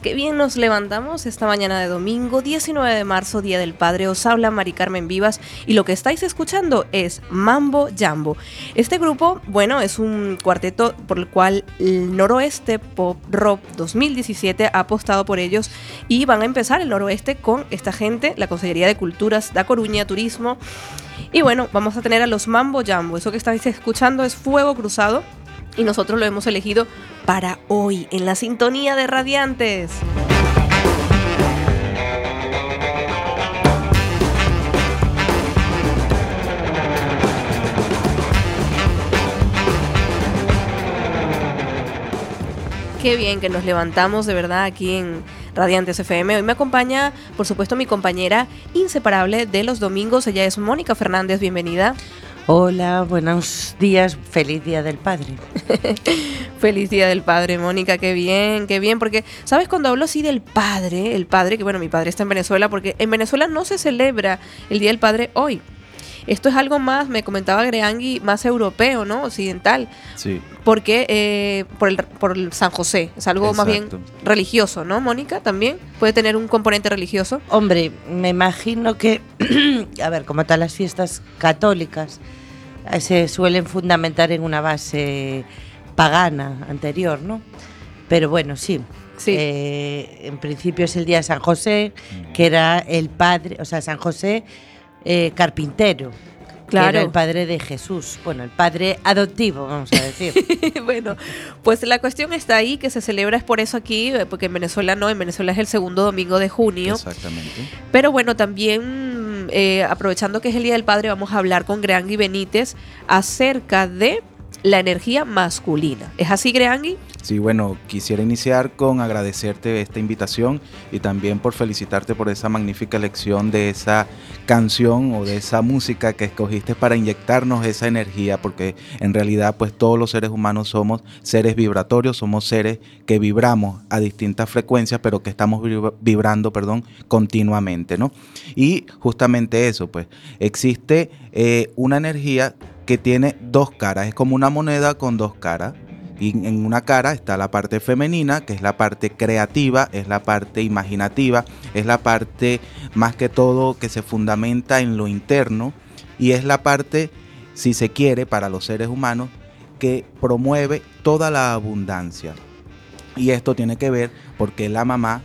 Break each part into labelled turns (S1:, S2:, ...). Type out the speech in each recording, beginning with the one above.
S1: Qué bien nos levantamos esta mañana de domingo 19 de marzo, Día del Padre. Os habla Mari Carmen Vivas y lo que estáis escuchando es Mambo Jambo. Este grupo, bueno, es un cuarteto por el cual el Noroeste Pop Rock 2017 ha apostado por ellos y van a empezar el Noroeste con esta gente, la Consejería de Culturas da Coruña, Turismo. Y bueno, vamos a tener a los Mambo Jambo. Eso que estáis escuchando es Fuego Cruzado y nosotros lo hemos elegido para hoy en la sintonía de Radiantes. Qué bien que nos levantamos de verdad aquí en Radiantes FM. Hoy me acompaña, por supuesto, mi compañera inseparable de los domingos. Ella es Mónica Fernández. Bienvenida.
S2: Hola, buenos días, feliz día del padre.
S1: feliz día del padre, Mónica, qué bien, qué bien, porque, ¿sabes? Cuando hablo así del padre, el padre, que bueno, mi padre está en Venezuela, porque en Venezuela no se celebra el Día del Padre hoy. Esto es algo más, me comentaba Greangui, más europeo, ¿no? Occidental.
S3: Sí.
S1: Porque eh, por, el, por el San José, es algo más bien religioso, ¿no, Mónica? También puede tener un componente religioso.
S2: Hombre, me imagino que, a ver, como todas las fiestas católicas, se suelen fundamentar en una base pagana anterior, ¿no? Pero bueno, sí.
S1: Sí.
S2: Eh, en principio es el día de San José, que era el padre, o sea, San José eh, carpintero.
S1: Claro.
S2: era el padre de Jesús. Bueno, el padre adoptivo, vamos a decir.
S1: bueno, pues la cuestión está ahí, que se celebra es por eso aquí, eh, porque en Venezuela no, en Venezuela es el segundo domingo de junio.
S3: Exactamente.
S1: Pero bueno, también eh, aprovechando que es el Día del Padre, vamos a hablar con Greangui Benítez acerca de la energía masculina. ¿Es así, Greangui?
S3: Sí, bueno, quisiera iniciar con agradecerte esta invitación y también por felicitarte por esa magnífica elección de esa canción o de esa música que escogiste para inyectarnos esa energía, porque en realidad pues todos los seres humanos somos seres vibratorios, somos seres que vibramos a distintas frecuencias, pero que estamos vibrando, perdón, continuamente, ¿no? Y justamente eso, pues existe eh, una energía que tiene dos caras, es como una moneda con dos caras. Y en una cara está la parte femenina, que es la parte creativa, es la parte imaginativa, es la parte más que todo que se fundamenta en lo interno y es la parte, si se quiere, para los seres humanos, que promueve toda la abundancia. Y esto tiene que ver porque la mamá,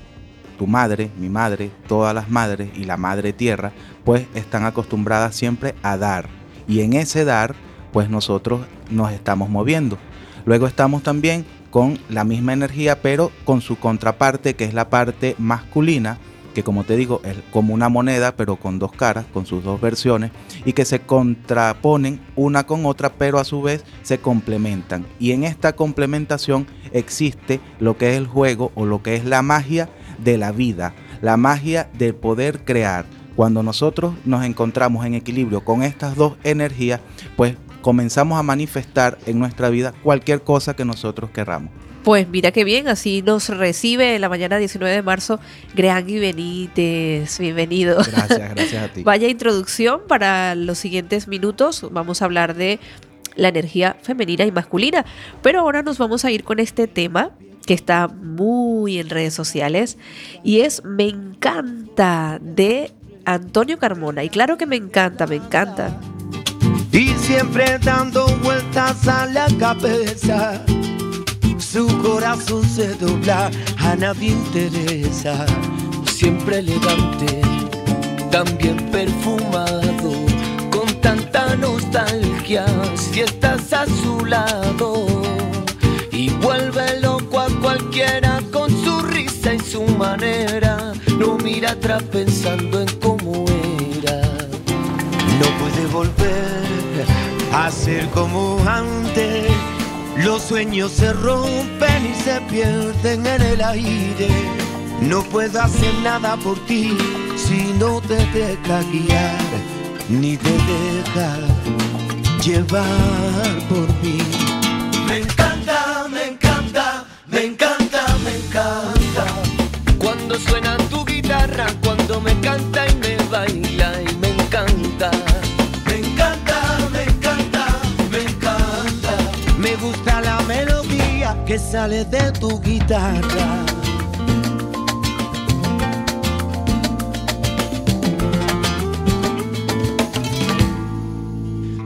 S3: tu madre, mi madre, todas las madres y la madre tierra, pues están acostumbradas siempre a dar y en ese dar, pues nosotros nos estamos moviendo. Luego estamos también con la misma energía, pero con su contraparte, que es la parte masculina, que como te digo, es como una moneda, pero con dos caras, con sus dos versiones, y que se contraponen una con otra, pero a su vez se complementan. Y en esta complementación existe lo que es el juego o lo que es la magia de la vida, la magia del poder crear, cuando nosotros nos encontramos en equilibrio con estas dos energías, pues comenzamos a manifestar en nuestra vida cualquier cosa que nosotros querramos.
S1: Pues mira qué bien, así nos recibe en la mañana 19 de marzo Greangui Benítez. Bienvenido.
S3: Gracias, gracias a ti.
S1: Vaya introducción para los siguientes minutos. Vamos a hablar de la energía femenina y masculina. Pero ahora nos vamos a ir con este tema que está muy en redes sociales y es Me encanta de Antonio Carmona. Y claro que me encanta, me encanta.
S4: Y siempre dando vueltas a la cabeza, su corazón se dobla, a nadie interesa. Siempre elegante, también perfumado, con tanta nostalgia, si estás a su lado. Y vuelve loco a cualquiera con su risa y su manera, no mira atrás pensando en no puede volver a ser como antes. Los sueños se rompen y se pierden en el aire. No puedo hacer nada por ti si no te deja guiar, ni te deja llevar por mí.
S5: Que sale de tu guitarra.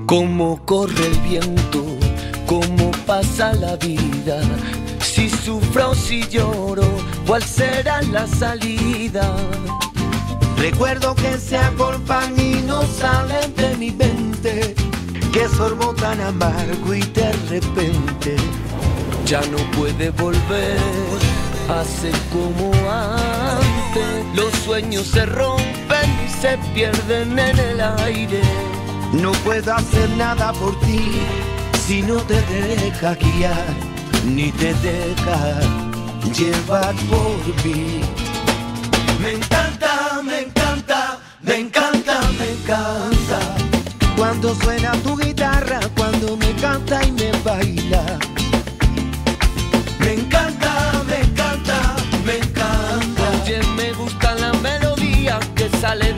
S5: Cómo corre el viento, cómo pasa la vida, si sufro si lloro, cuál será la salida. Recuerdo que se agolpan y no salen de mi mente, que sorbo tan amargo y de repente ya no puede volver ser como antes. Los sueños se rompen y se pierden en el aire. No puedo hacer nada por ti si no te deja guiar, ni te deja llevar por mí. Me encanta, me encanta, me encanta, me encanta. Cuando suena tu guitarra, cuando me canta y me baila.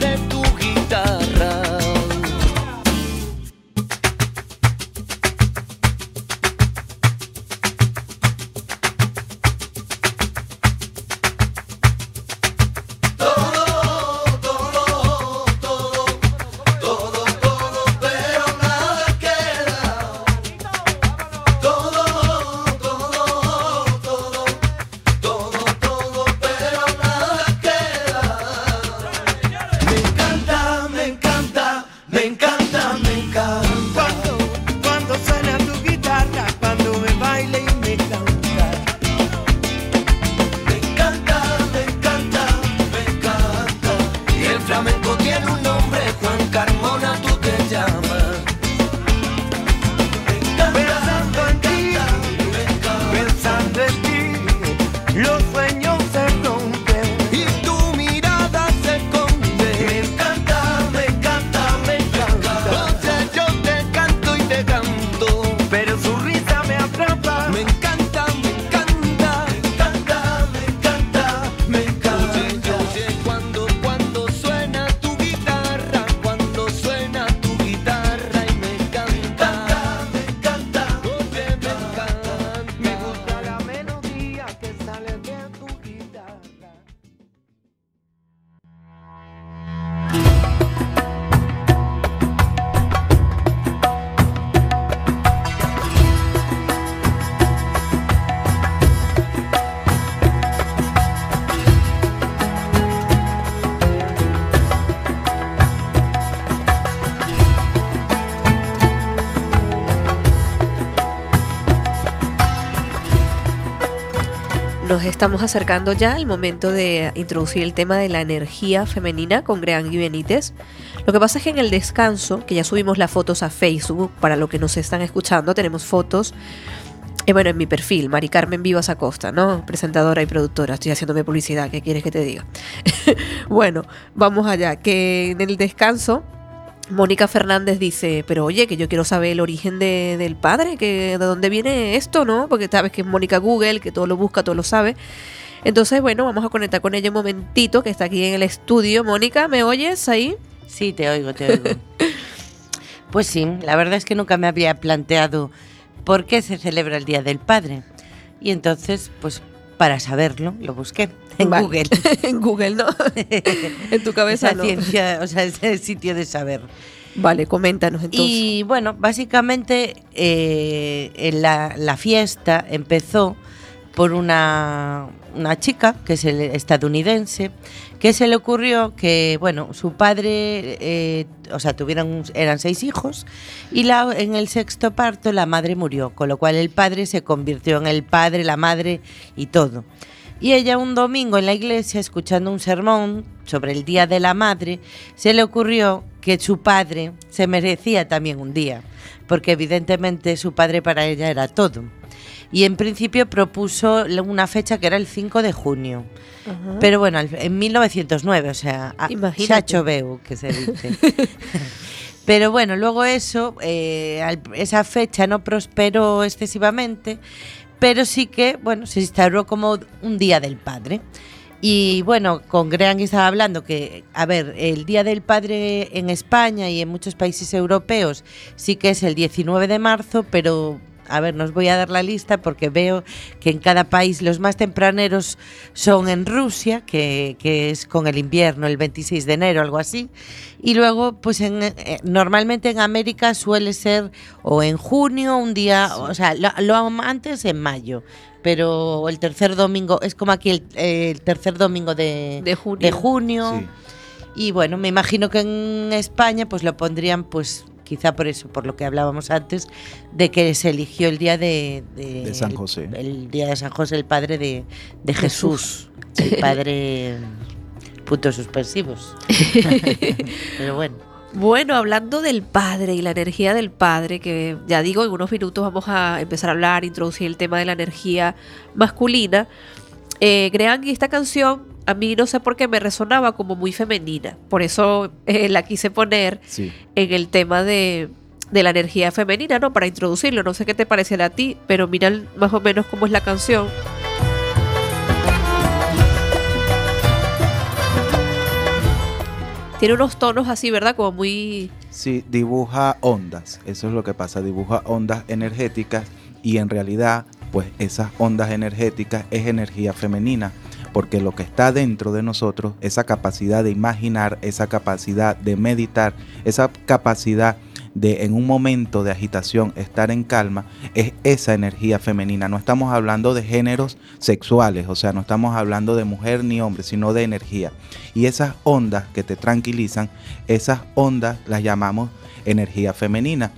S5: Que
S1: Estamos acercando ya al momento de introducir el tema de la energía femenina con Greangui Benítez. Lo que pasa es que en el descanso, que ya subimos las fotos a Facebook, para lo que nos están escuchando, tenemos fotos. eh, bueno, en mi perfil, Mari Carmen Vivas Acosta, ¿no? Presentadora y productora. Estoy haciéndome publicidad, ¿qué quieres que te diga? bueno, vamos allá. Que en el descanso Mónica Fernández dice, pero oye, que yo quiero saber el origen de- del padre, que de dónde viene esto, ¿no? Porque sabes que es Mónica Google, que todo lo busca, todo lo sabe. Entonces, bueno, vamos a conectar con ella un momentito, que está aquí en el estudio. Mónica, ¿me oyes ahí?
S2: Sí, te oigo, te oigo. pues sí, la verdad es que nunca me había planteado por qué se celebra el Día del Padre. Y entonces, pues para saberlo, lo busqué en
S1: Vale.
S2: Google.
S1: en Google, ¿no? en tu cabeza no.
S2: ciencia, o sea, ese sitio de saber.
S1: Vale, coméntanos entonces.
S2: Y bueno, básicamente eh, en la, la fiesta empezó por una, una chica, que es el estadounidense, que se le ocurrió que, bueno, su padre, eh, o sea, tuvieron, eran seis hijos, y la, en el sexto parto la madre murió, con lo cual el padre se convirtió en el padre, la madre y todo. Y ella un domingo en la iglesia, escuchando un sermón sobre el Día de la Madre, se le ocurrió que su padre se merecía también un día, porque evidentemente su padre para ella era todo. Y en principio propuso una fecha que era el 5 de junio.
S1: Ajá.
S2: Pero bueno, en 1909, o sea, a-
S1: Imagínate.
S2: xa choveu, que se dice. Pero bueno, luego eso, eh, esa fecha no prosperó excesivamente, pero sí que, bueno, se instauró como un Día del Padre. Y bueno, con Grean estaba hablando que, a ver, el Día del Padre en España y en muchos países europeos sí que es el 19 de marzo, pero a ver, nos voy a dar la lista porque veo que en cada país los más tempraneros son en Rusia, que, que es con el invierno, el 26 de enero, algo así. Y luego, pues en, eh, normalmente en América suele ser o en junio, un día, o sea, lo, lo antes en mayo. Pero el tercer domingo, es como aquí el, el tercer domingo de,
S1: De junio.
S2: de junio.
S3: Sí.
S2: Y bueno, me imagino que en España pues lo pondrían pues quizá por eso, por lo que hablábamos antes, de que se eligió el día de...
S3: De San José.
S2: El, el día de San José, el padre de, de Jesús. El padre... Puntos suspensivos. Pero bueno.
S1: Bueno, hablando del padre y la energía del padre, que ya digo, en unos minutos vamos a empezar a hablar, introducir el tema de la energía masculina. Eh, crean que esta canción a mí no sé por qué me resonaba como muy femenina. Por eso eh, la quise poner
S3: Sí.
S1: en el tema de, de la energía femenina, ¿no? Para introducirlo. No sé qué te parecerá a ti, pero mira más o menos cómo es la canción. Tiene unos tonos así, ¿verdad? Como muy...
S3: Sí, dibuja ondas, eso es lo que pasa, dibuja ondas energéticas y en realidad pues esas ondas energéticas es energía femenina, porque lo que está dentro de nosotros, esa capacidad de imaginar, esa capacidad de meditar, esa capacidad de en un momento de agitación estar en calma, es esa energía femenina. No estamos hablando de géneros sexuales, o sea, no estamos hablando de mujer ni hombre, sino de energía. Y esas ondas que te tranquilizan, esas ondas las llamamos energía femenina.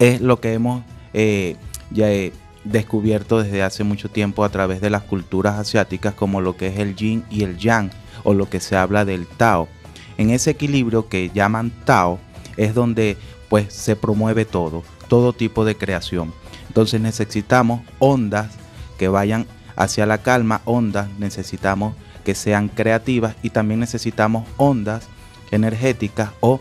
S3: Es lo que hemos eh, ya, descubierto desde hace mucho tiempo a través de las culturas asiáticas como lo que es el yin y el yang o lo que se habla del Tao. En ese equilibrio que llaman Tao es donde pues se promueve todo, todo tipo de creación. Entonces necesitamos ondas que vayan hacia la calma, ondas necesitamos que sean creativas y también necesitamos ondas energéticas o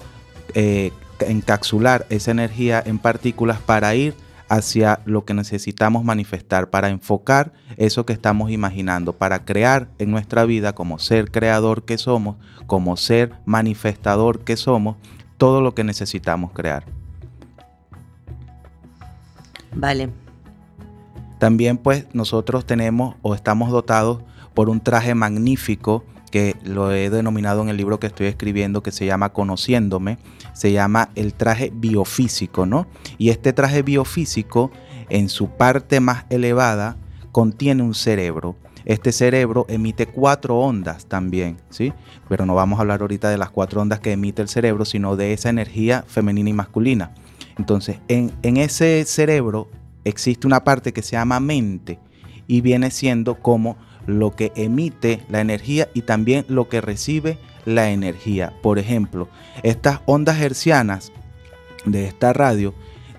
S3: eh, encapsular esa energía en partículas para ir hacia lo que necesitamos manifestar, para enfocar eso que estamos imaginando, para crear en nuestra vida como ser creador que somos, como ser manifestador que somos, todo lo que necesitamos crear.
S2: Vale.
S3: También pues nosotros tenemos o estamos dotados por un traje magnífico que lo he denominado en el libro que estoy escribiendo que se llama Conociéndome, se llama el traje biofísico, ¿no? Y este traje biofísico en su parte más elevada contiene un cerebro. Este cerebro emite cuatro ondas también, ¿sí? Pero no vamos a hablar ahorita de las cuatro ondas que emite el cerebro, sino de esa energía femenina y masculina. Entonces, en, en ese cerebro existe una parte que se llama mente y viene siendo como lo que emite la energía y también lo que recibe la energía. Por ejemplo, estas ondas hercianas de esta radio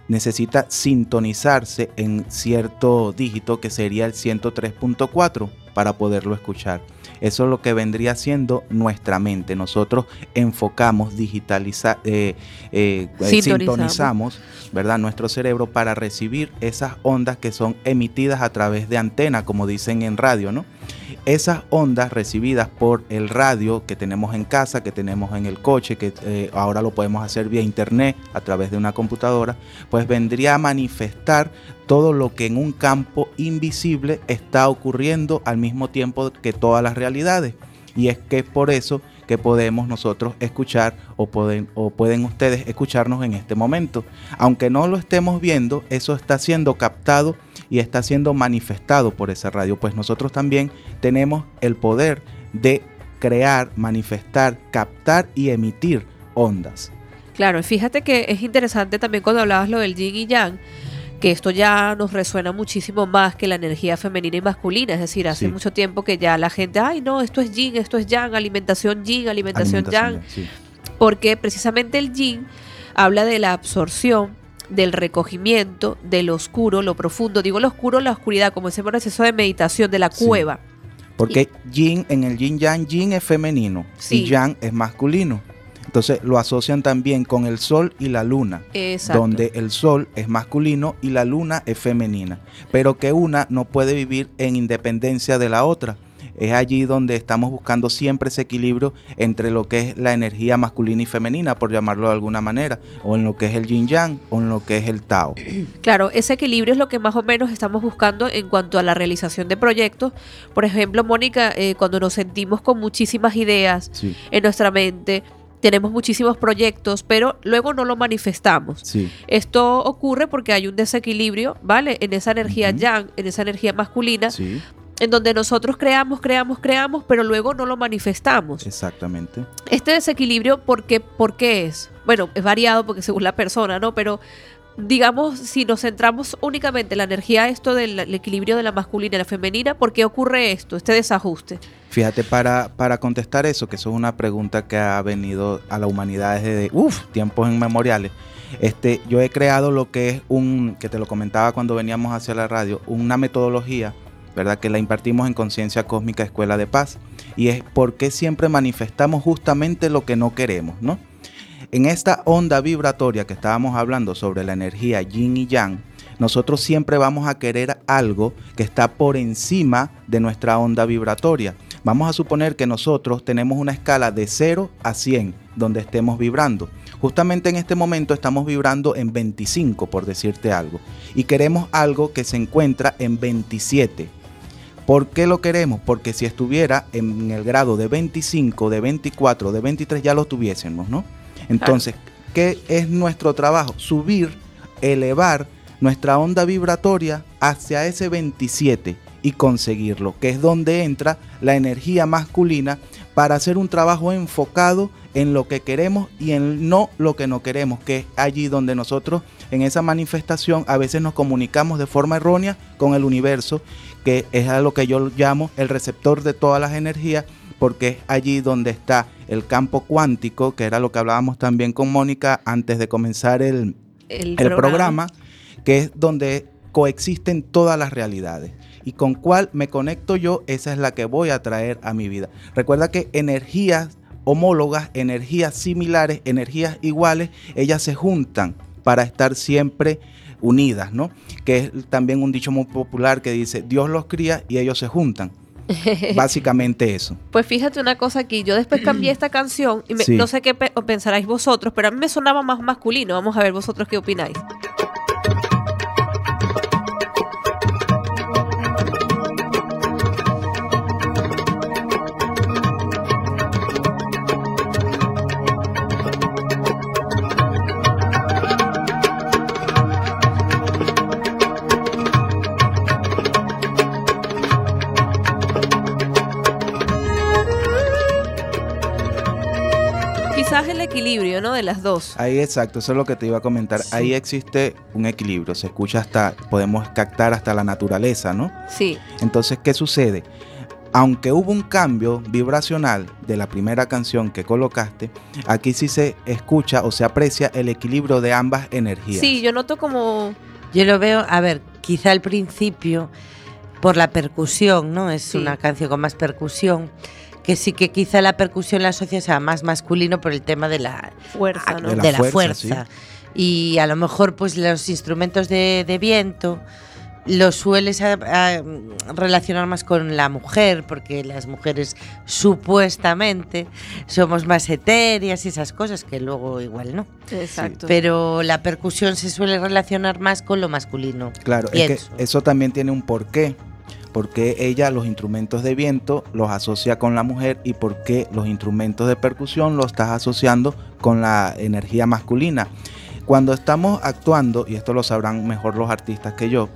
S3: necesita sintonizarse en cierto dígito que sería el 103.4 para poderlo escuchar. Eso es lo que vendría siendo nuestra mente. Nosotros enfocamos, digitalizamos, eh, eh,
S1: Sintonizamos.
S3: sintonizamos, ¿verdad? Nuestro cerebro para recibir esas ondas que son emitidas a través de antena, como dicen en radio, ¿no? Esas ondas recibidas por el radio que tenemos en casa, que tenemos en el coche, que eh, ahora lo podemos hacer vía internet a través de una computadora, pues vendría a manifestar todo lo que en un campo invisible está ocurriendo al mismo tiempo que todas las realidades. Y es que es por eso que podemos nosotros escuchar o pueden, o pueden ustedes escucharnos en este momento. Aunque no lo estemos viendo, eso está siendo captado y está siendo manifestado por esa radio. Pues nosotros también tenemos el poder de crear, manifestar, captar y emitir ondas.
S1: Claro, fíjate que es interesante también cuando hablabas lo del yin y yang, que esto ya nos resuena muchísimo más que la energía femenina y masculina. Es decir, hace
S3: Sí.
S1: mucho tiempo que ya la gente, ay, no, esto es yin, esto es yang, alimentación yin, alimentación, yang.
S3: sí.
S1: porque precisamente el yin habla de la absorción, del recogimiento, del oscuro, lo profundo. Digo lo oscuro, la oscuridad, como ese proceso de meditación, de la
S3: Sí.
S1: cueva.
S3: Porque yin, en el yin yang, yin es femenino
S1: Sí.
S3: y yang es masculino. Entonces lo asocian también con el sol y la luna,
S1: Exacto.
S3: donde el sol es masculino y la luna es femenina, pero que una no puede vivir en independencia de la otra. Es allí donde estamos buscando siempre ese equilibrio entre lo que es la energía masculina y femenina, por llamarlo de alguna manera, o en lo que es el yin yang, o en lo que es el Tao.
S1: Claro, ese equilibrio es lo que más o menos estamos buscando en cuanto a la realización de proyectos. Por ejemplo, Mónica, eh, cuando nos sentimos con muchísimas ideas
S3: Sí.
S1: en nuestra mente, tenemos muchísimos proyectos, pero luego no lo manifestamos.
S3: Sí,
S1: Esto ocurre porque hay un desequilibrio, ¿vale? En esa energía yang, en esa energía masculina,
S3: sí,
S1: en donde nosotros creamos, creamos, creamos, pero luego no lo manifestamos.
S3: exactamente.
S1: Este desequilibrio, ¿por qué, ¿por qué es? Bueno, es variado porque según la persona, ¿no? Pero digamos, si nos centramos únicamente en la energía, esto del el equilibrio de la masculina y la femenina, ¿por qué ocurre esto, este desajuste?
S3: Fíjate, para, para contestar eso, que eso es una pregunta que ha venido a la humanidad desde uf, tiempos inmemoriales, este, yo he creado lo que es un, que te lo comentaba cuando veníamos hacia la radio, una metodología, ¿verdad? Que la impartimos en Conciencia Cósmica Escuela de Paz. Y es por qué siempre manifestamos justamente lo que no queremos, ¿no? En esta onda vibratoria que estábamos hablando sobre la energía yin y yang, nosotros siempre vamos a querer algo que está por encima de nuestra onda vibratoria. Vamos a suponer que nosotros tenemos una escala de 0 a 100 donde estemos vibrando. Justamente en este momento estamos vibrando en 25, por decirte algo, y queremos algo que se encuentra en 27. ¿Por qué lo queremos? Porque si estuviera en el grado de 25, de 24, de 23, ya lo tuviésemos, ¿no? Entonces, ¿qué es nuestro trabajo? Subir, elevar nuestra onda vibratoria hacia ese 27 y conseguirlo, que es donde entra la energía masculina para hacer un trabajo enfocado en lo que queremos y en no lo que no queremos, que es allí donde nosotros en esa manifestación a veces nos comunicamos de forma errónea con el universo, que es a lo que yo llamo el receptor de todas las energías, porque es allí donde está el campo cuántico, que era lo que hablábamos también con Mónica antes de comenzar el,
S1: El,
S3: el programa, que es donde coexisten todas las realidades. Y con cuál me conecto yo, esa es la que voy a traer a mi vida. Recuerda que energías homólogas, energías similares, energías iguales, ellas se juntan para estar siempre unidas, ¿no? Que es también un dicho muy popular que dice, Dios los cría y ellos se juntan. Básicamente eso.
S1: Pues fíjate una cosa aquí, yo después cambié esta canción y me-
S3: Sí.
S1: no sé qué pe- pensaráis vosotros, pero a mí me sonaba más masculino. Vamos a ver vosotros qué opináis. Equilibrio, ¿no? De las dos.
S3: Ahí exacto, eso es lo que te iba a comentar.
S2: Sí.
S3: Ahí existe un equilibrio, se escucha hasta, podemos captar hasta la naturaleza, ¿no?
S1: Sí.
S3: Entonces, ¿qué sucede? Aunque hubo un cambio vibracional de la primera canción que colocaste, aquí sí se escucha o se aprecia el equilibrio de ambas energías.
S1: Sí, yo noto como...
S2: Yo lo veo, a ver, quizá al principio, por la percusión, ¿no? Es
S1: Sí.
S2: una canción con más percusión, que sí que quizá la percusión la asocias a más masculino por el tema de la,
S1: Fuerza, ¿no?
S3: De la
S2: de la
S3: fuerza,
S2: fuerza. Y a lo mejor, pues los instrumentos de, de viento los sueles a- a, relacionar más con la mujer, porque las mujeres supuestamente somos más etéreas y esas cosas, que luego igual no.
S1: Exacto.
S2: Pero la percusión se suele relacionar más con lo masculino.
S3: Claro, es
S2: Pienso.
S3: que eso también tiene un porqué. Porque ella los instrumentos de viento los asocia con la mujer y por qué los instrumentos de percusión los estás asociando con la energía masculina. Cuando estamos actuando, y esto lo sabrán mejor los artistas que yo,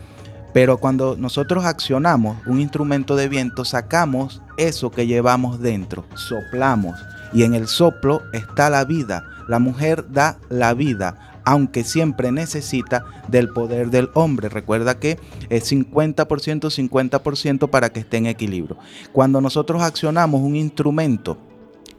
S3: pero cuando nosotros accionamos un instrumento de viento, sacamos eso que llevamos dentro, soplamos. Y en el soplo está la vida. La mujer da la vida, aunque siempre necesita del poder del hombre. Recuerda que es 50%, 50% para que esté en equilibrio. Cuando nosotros accionamos un instrumento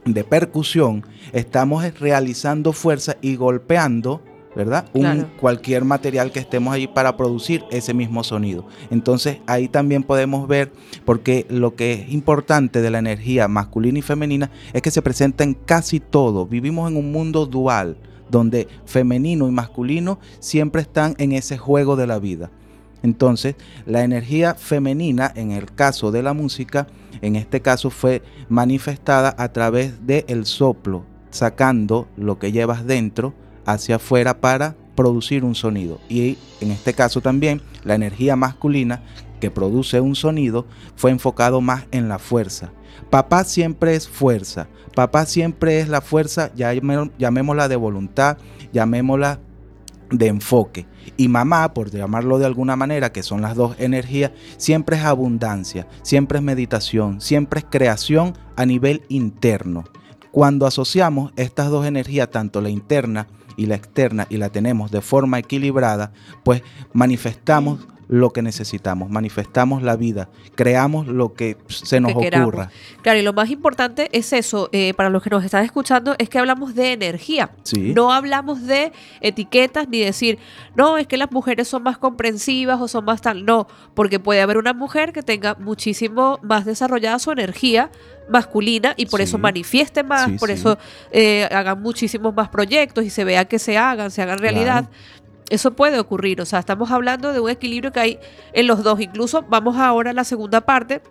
S3: de percusión, estamos realizando fuerza y golpeando, ¿verdad? Un, cualquier material que estemos ahí para producir ese mismo sonido. Entonces ahí también podemos ver, porque lo que es importante de la energía masculina y femenina es que se presenta en casi todo. Vivimos en un mundo dual, donde femenino y masculino siempre están en ese juego de la vida. Entonces, la energía femenina, en el caso de la música, en este caso fue manifestada a través del el soplo, sacando lo que llevas dentro hacia afuera para producir un sonido. Y en este caso también la energía masculina que produce un sonido fue enfocado más en la fuerza. Papá siempre es fuerza. Papá siempre es la fuerza, llamémosla de voluntad, llamémosla de enfoque. Y mamá, por llamarlo de alguna manera, que son las dos energías, siempre es abundancia, siempre es meditación, siempre es creación a nivel interno. Cuando asociamos estas dos energías, tanto la interna y la externa, y la tenemos de forma equilibrada, pues manifestamos lo que necesitamos, manifestamos la vida, creamos lo que se nos ocurra.
S1: Claro, y lo más importante es eso, eh, para los que nos están escuchando, es que hablamos de energía. No hablamos de etiquetas ni decir, no, es que las mujeres son más comprensivas o son más tal. No, porque puede haber una mujer que tenga muchísimo más desarrollada su energía masculina y por eso manifieste más, por eso eh, hagan muchísimos más proyectos y se vea que se hagan, se hagan realidad. Eso puede ocurrir, o sea, estamos hablando de un equilibrio que hay en los dos. Incluso vamos ahora a la segunda parte,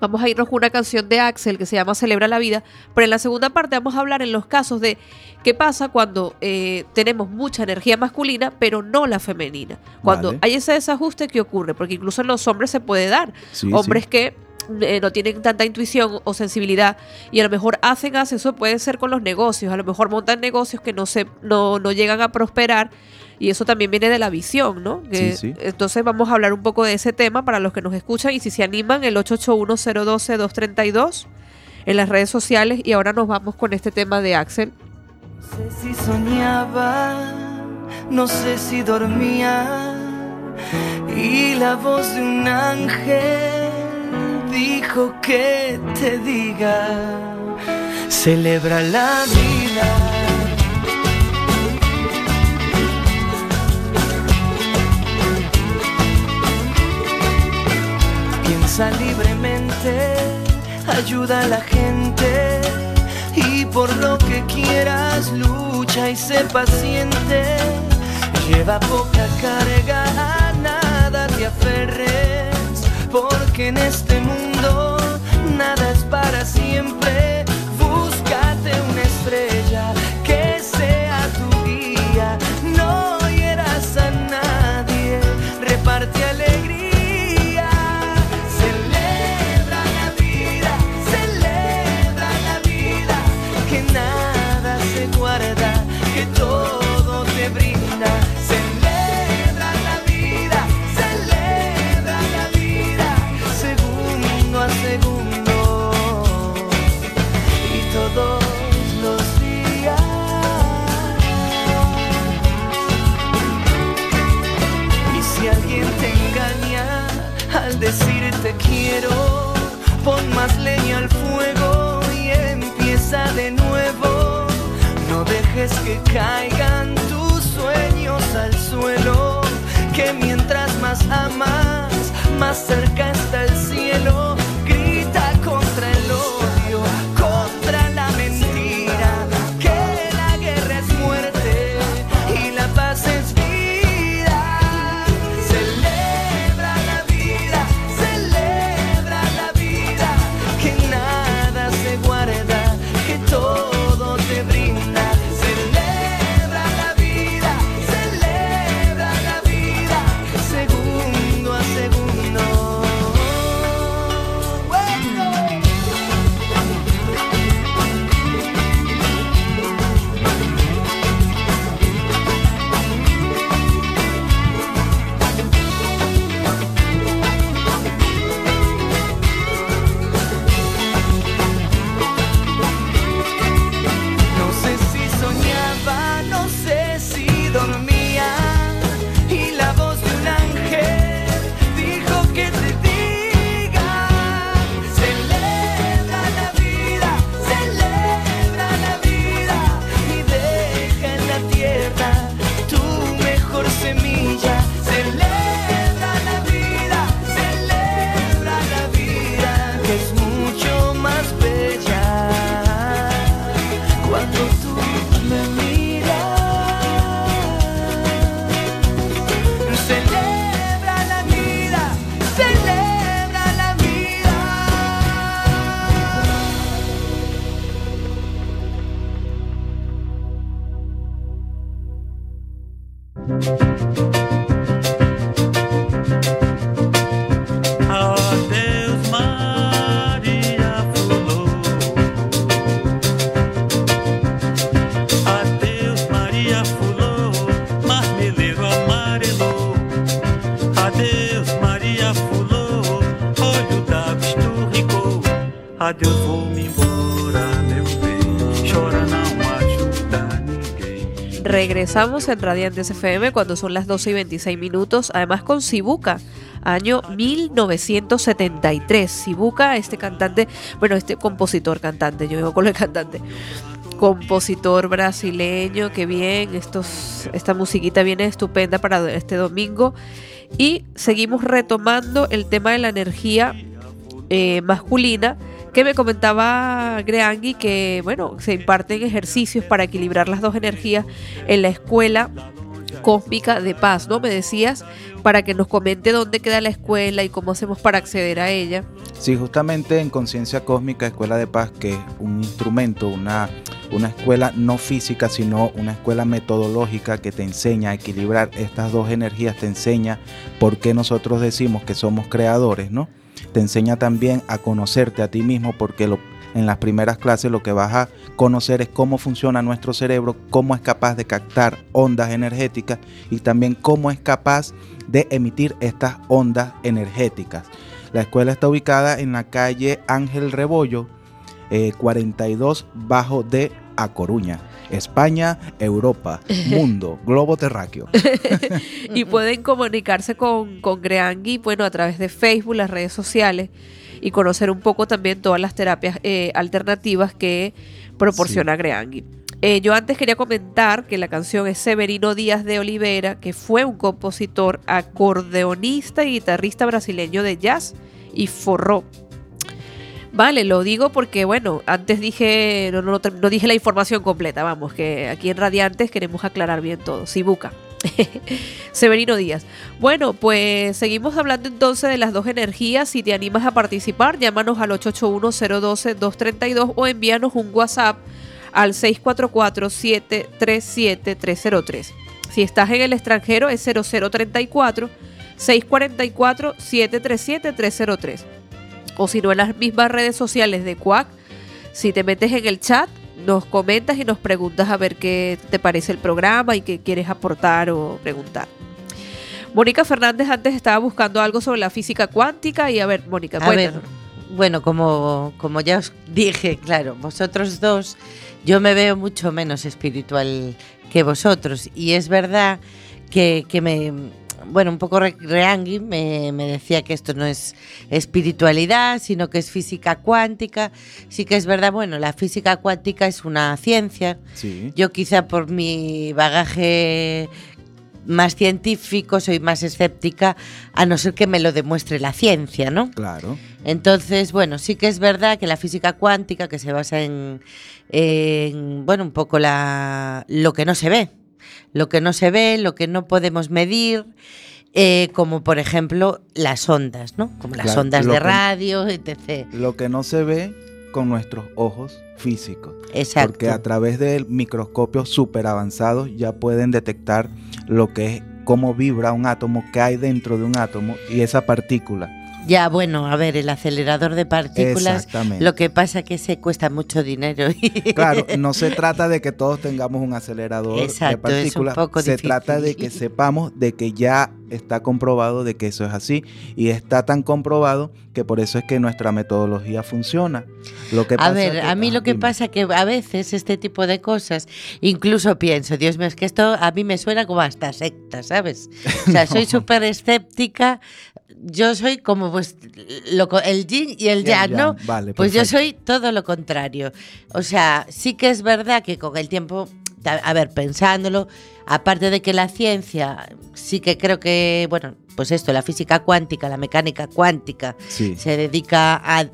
S1: vamos a irnos con una canción de Axel que se llama Celebra la vida, pero en la segunda parte vamos a hablar en los casos de qué pasa cuando eh, tenemos mucha energía masculina, pero no la femenina. Cuando hay ese desajuste que ocurre, porque incluso en los hombres se puede dar. hombres que eh, no tienen tanta intuición o sensibilidad y a lo mejor hacen eso puede ser con los negocios, a lo mejor montan negocios que no, se, no, no llegan a prosperar y eso también viene de la visión, ¿no? Entonces vamos a hablar un poco de ese tema para los que nos escuchan y si se animan, el 881-012-232 en las redes sociales y ahora nos vamos con este tema de Axel.
S4: No sé si soñaba, no sé si dormía y la voz de un ángel dijo que te diga, celebra la vida. Libremente, ayuda a la gente y por lo que quieras lucha y sé paciente. Lleva poca carga, a nada te aferres, porque en este mundo nada es para siempre. Búscate una estrella
S1: Regresamos en Radiantes FM cuando son las 12 y 26 minutos, además con Sibuca, año 1973. Sibuca, este cantante, bueno, este compositor cantante, yo digo con el cantante, compositor brasileño, que bien, estos, esta musiquita viene estupenda para este domingo. Y seguimos retomando el tema de la energía eh, masculina que me comentaba Greangui que bueno se imparten ejercicios para equilibrar las dos energías en la escuela cósmica de paz, ¿no? Me decías para que nos comente dónde queda la escuela y cómo hacemos para acceder a ella.
S3: Sí, justamente en Conciencia Cósmica, Escuela de Paz, que es un instrumento, una, una escuela no física, sino una escuela metodológica que te enseña a equilibrar estas dos energías, te enseña por qué nosotros decimos que somos creadores, ¿no? Te enseña también a conocerte a ti mismo porque en las primeras clases lo que vas a conocer es cómo funciona nuestro cerebro, cómo es capaz de captar ondas energéticas y también cómo es capaz de emitir estas ondas energéticas. La escuela está ubicada en la calle Ángel Rebollo, eh, 42 bajo de A Coruña. España, Europa, mundo, globo terráqueo.
S1: y pueden comunicarse con, con Greangui, bueno, a través de Facebook, las redes sociales y conocer un poco también todas las terapias eh, alternativas que proporciona
S3: Sí.
S1: Greangui. Eh, yo antes quería comentar que la canción es Severino Díaz de Olivera, que fue un compositor, acordeonista y guitarrista brasileño de jazz y forró. Vale, lo digo porque, bueno, antes dije, no, no, no dije la información completa, vamos, que aquí en Radiantes queremos aclarar bien todo. Sibuca. Severino Díaz. Bueno, pues seguimos hablando entonces de las dos energías. Si te animas a participar, llámanos al 881-012-232 o envíanos un WhatsApp al 644-737-303. Si estás en el extranjero es 0034 644-737-303. O si no, en las mismas redes sociales de Quack, si te metes en el chat, nos comentas y nos preguntas a ver qué te parece el programa y qué quieres aportar o preguntar. Mónica Fernández antes estaba buscando algo sobre la física cuántica y a ver, Mónica,
S2: ver,
S1: cuéntanos.
S2: bueno, como, como ya os dije, claro, vosotros dos, yo me veo mucho menos espiritual que vosotros. Y es verdad que, que me. Bueno, un poco Re- Reangui me, me decía que esto no es espiritualidad, sino que es física cuántica. Sí que es verdad, bueno, la física cuántica es una ciencia.
S3: Sí.
S2: Yo quizá por mi bagaje más científico soy más escéptica, a no ser que me lo demuestre la ciencia, ¿no?
S3: Claro.
S2: Entonces, bueno, sí que es verdad que la física cuántica, que se basa en, en, bueno, un poco la, lo que no se ve, lo que no se ve, lo que no podemos medir, eh, como por ejemplo las ondas, ¿no? Como las
S3: Claro,
S2: ondas de
S3: que-
S2: radio, etc.
S3: Lo que no se ve con nuestros ojos físicos.
S2: Exacto.
S3: Porque a través de microscopios súper avanzados ya pueden detectar lo que es cómo vibra un átomo, qué hay dentro de un átomo y esa partícula.
S2: Ya, bueno, a ver, el acelerador de partículas,
S3: Exactamente.
S2: lo que pasa que se cuesta mucho dinero.
S3: Claro, no se trata de que todos tengamos un acelerador
S2: Exacto,
S3: de
S2: es un
S3: partículas.
S2: poco
S3: se
S2: difícil.
S3: trata de que sepamos de que ya está comprobado de que eso es así y está tan comprobado que por eso es que nuestra metodología funciona. Lo que
S2: A
S3: pasa
S2: ver,
S3: que-
S2: a mí
S3: Ajá,
S2: lo que
S3: dime.
S2: pasa que a veces este tipo de cosas, incluso pienso, Dios mío, es que esto a mí me suena como hasta secta, ¿sabes? O sea, soy súper escéptica. Yo soy como pues lo el yin y el yang, ¿no?
S3: vale,
S2: pues yo soy todo lo contrario. O sea, sí que es verdad que con el tiempo, a ver, pensándolo, aparte de que la ciencia, sí que creo que, bueno, pues esto, la física cuántica, la mecánica cuántica,
S3: Sí,
S2: se dedica a,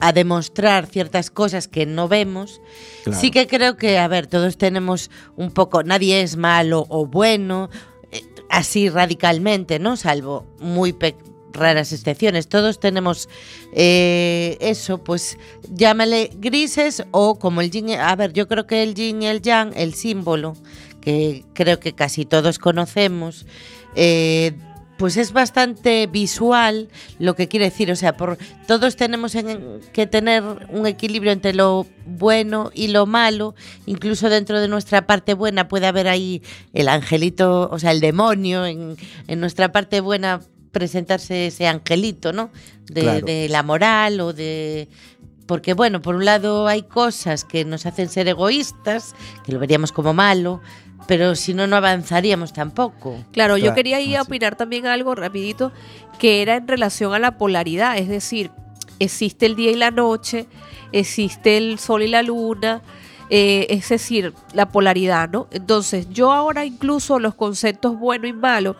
S2: a demostrar ciertas cosas que no vemos.
S3: claro.
S2: Sí que creo que, a ver, todos tenemos un poco, nadie es malo o bueno, eh, así radicalmente, ¿no? Salvo muy pe- raras excepciones. Todos tenemos eh, eso, pues llámale grises o como el yin. A ver, yo creo que el yin y el yang, el símbolo, que creo que casi todos conocemos, eh, pues es bastante visual lo que quiere decir. O sea, por, todos tenemos en- que tener un equilibrio entre lo bueno y lo malo. Incluso dentro de nuestra parte buena puede haber ahí el angelito, o sea, el demonio. En, en nuestra parte buena presentarse ese angelito, ¿no? De,
S3: Claro.
S2: de la moral o de porque bueno, por un lado hay cosas que nos hacen ser egoístas, que lo veríamos como malo, pero si no, no avanzaríamos tampoco.
S1: Claro, yo quería ir a
S3: así.
S1: opinar también algo rapidito, que era en relación a la polaridad, es decir, existe el día y la noche, existe el sol y la luna, eh, es decir, la polaridad, ¿no? Entonces, yo ahora incluso los conceptos bueno y malo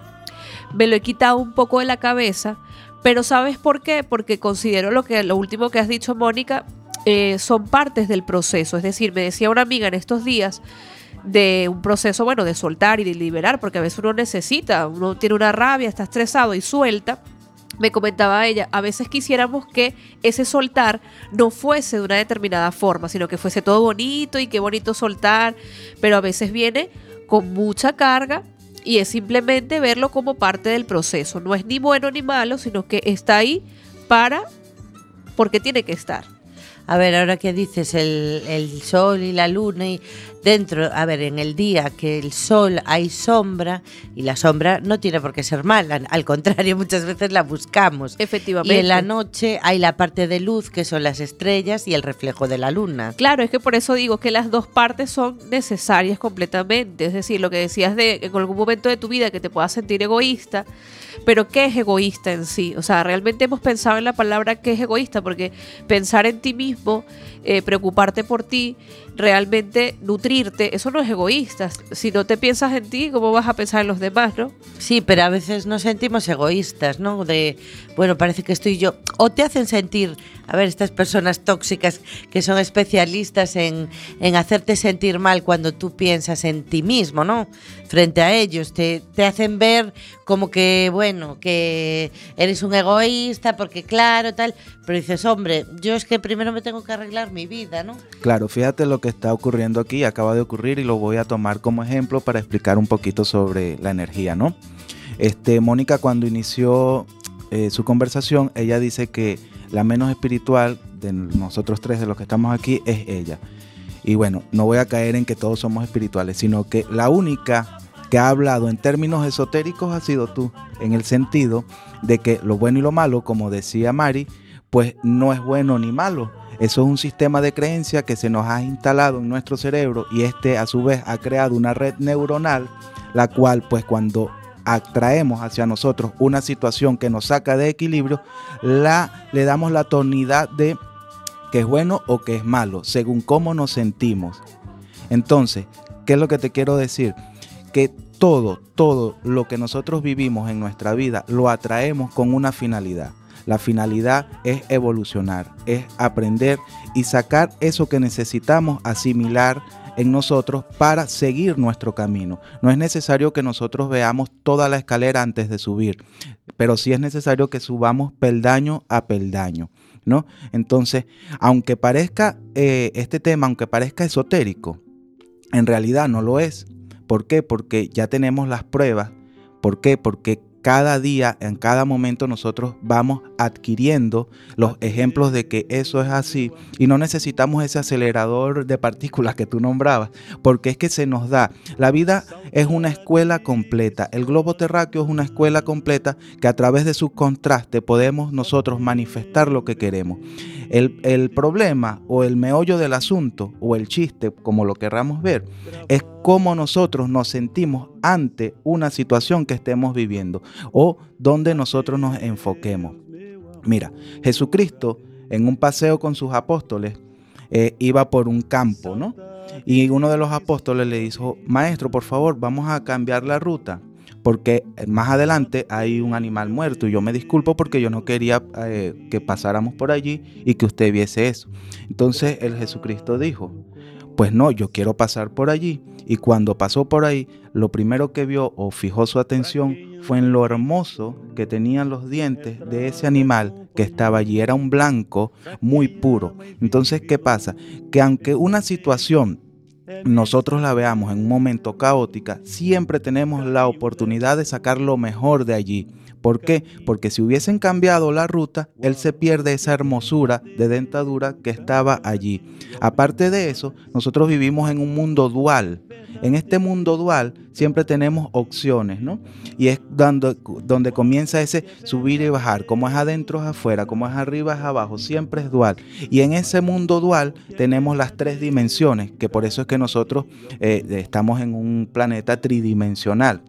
S1: me lo he quitado un poco de la cabeza, pero ¿sabes por qué? Porque considero lo que lo último que has dicho, Mónica, eh, son partes del proceso. Es decir, me decía una amiga en estos días de un proceso, bueno, de soltar y de liberar, porque a veces uno necesita, uno tiene una rabia, está estresado y suelta. Me comentaba ella, a veces quisiéramos que ese soltar no fuese de una determinada forma, sino que fuese todo bonito y qué bonito soltar, pero a veces viene con mucha carga y es simplemente verlo como parte del proceso. No es ni bueno ni malo, sino que está ahí para, porque tiene que estar.
S2: A ver, ahora que dices el, el sol y la luna y dentro, a ver, en el día que el sol hay sombra y la sombra no tiene por qué ser mala, al contrario, muchas veces la buscamos.
S1: Efectivamente.
S2: Y en la noche hay la parte de luz que son las estrellas y el reflejo de la luna.
S1: Claro, es que por eso digo que las dos partes son necesarias completamente. Es decir, lo que decías de en algún momento de tu vida que te puedas sentir egoísta, pero ¿qué es egoísta en sí? O sea, realmente hemos pensado en la palabra ¿qué es egoísta? Porque pensar en ti mismo, eh, preocuparte por ti, realmente nutrirte, eso no es egoísta. Si no te piensas en ti, ¿cómo vas a pensar en los demás, no?
S2: Sí, pero a veces nos sentimos egoístas, ¿no? De, bueno, parece que estoy yo. O te hacen sentir, a ver, estas personas tóxicas que son especialistas en, en hacerte sentir mal cuando tú piensas en ti mismo, ¿no? Frente a ellos, te, te hacen ver como que, bueno, que eres un egoísta, porque claro, tal. Pero dices, hombre, yo es que primero me tengo que arreglar mi vida, ¿no?
S3: Claro, fíjate lo que está ocurriendo aquí, acaba de ocurrir y lo voy a tomar como ejemplo para explicar un poquito sobre la energía, ¿no? Este, Mónica cuando inició eh, su conversación, ella dice que la menos espiritual de nosotros tres, de los que estamos aquí, es ella. Y bueno, no voy a caer en que todos somos espirituales, sino que la única que ha hablado en términos esotéricos ha sido tú, en el sentido de que lo bueno y lo malo, como decía Mari, pues no es bueno ni malo. Eso es un sistema de creencia que se nos ha instalado en nuestro cerebro y este a su vez ha creado una red neuronal, la cual pues cuando atraemos hacia nosotros una situación que nos saca de equilibrio, la, le damos la tonalidad de que es bueno o que es malo, según cómo nos sentimos. Entonces, ¿qué es lo que te quiero decir? Que todo, todo lo que nosotros vivimos en nuestra vida lo atraemos con una finalidad. La finalidad es evolucionar, es aprender y sacar eso que necesitamos asimilar en nosotros para seguir nuestro camino. No es necesario que nosotros veamos toda la escalera antes de subir, pero sí es necesario que subamos peldaño a peldaño. ¿no? Entonces, aunque parezca eh, este tema, aunque parezca esotérico, en realidad no lo es. ¿Por qué? Porque ya tenemos las pruebas. ¿Por qué? Porque cada día, en cada momento, nosotros vamos adquiriendo los ejemplos de que eso es así y no necesitamos ese acelerador de partículas que tú nombrabas, porque es que se nos da. La vida es una escuela completa. El globo terráqueo es una escuela completa que a través de su contraste podemos nosotros manifestar lo que queremos. El, el problema o el meollo del asunto o el chiste, como lo querramos ver, es cómo nosotros nos sentimos ante una situación que estemos viviendo o donde nosotros nos enfoquemos. Mira, Jesucristo en un paseo con sus apóstoles eh, iba por un campo, ¿no? Y uno de los apóstoles le dijo, maestro, por favor, vamos a cambiar la ruta, porque más adelante hay un animal muerto y yo me disculpo porque yo no quería eh, que pasáramos por allí y que usted viese eso. Entonces el Jesucristo dijo, pues no, yo quiero pasar por allí. Y cuando pasó por ahí, lo primero que vio o fijó su atención fue en lo hermoso que tenían los dientes de ese animal que estaba allí. Era un blanco muy puro. Entonces, ¿qué pasa? Que aunque una situación nosotros la veamos en un momento caótica, siempre tenemos la oportunidad de sacar lo mejor de allí. ¿Por qué? Porque si hubiesen cambiado la ruta, él se pierde esa hermosura de dentadura que estaba allí. Aparte de eso, nosotros vivimos en un mundo dual. En este mundo dual siempre tenemos opciones, ¿no? Y es donde, donde comienza ese subir y bajar, como es adentro es afuera, como es arriba es abajo, siempre es dual. Y en ese mundo dual tenemos las tres dimensiones, que por eso es que nosotros eh, estamos en un planeta tridimensional.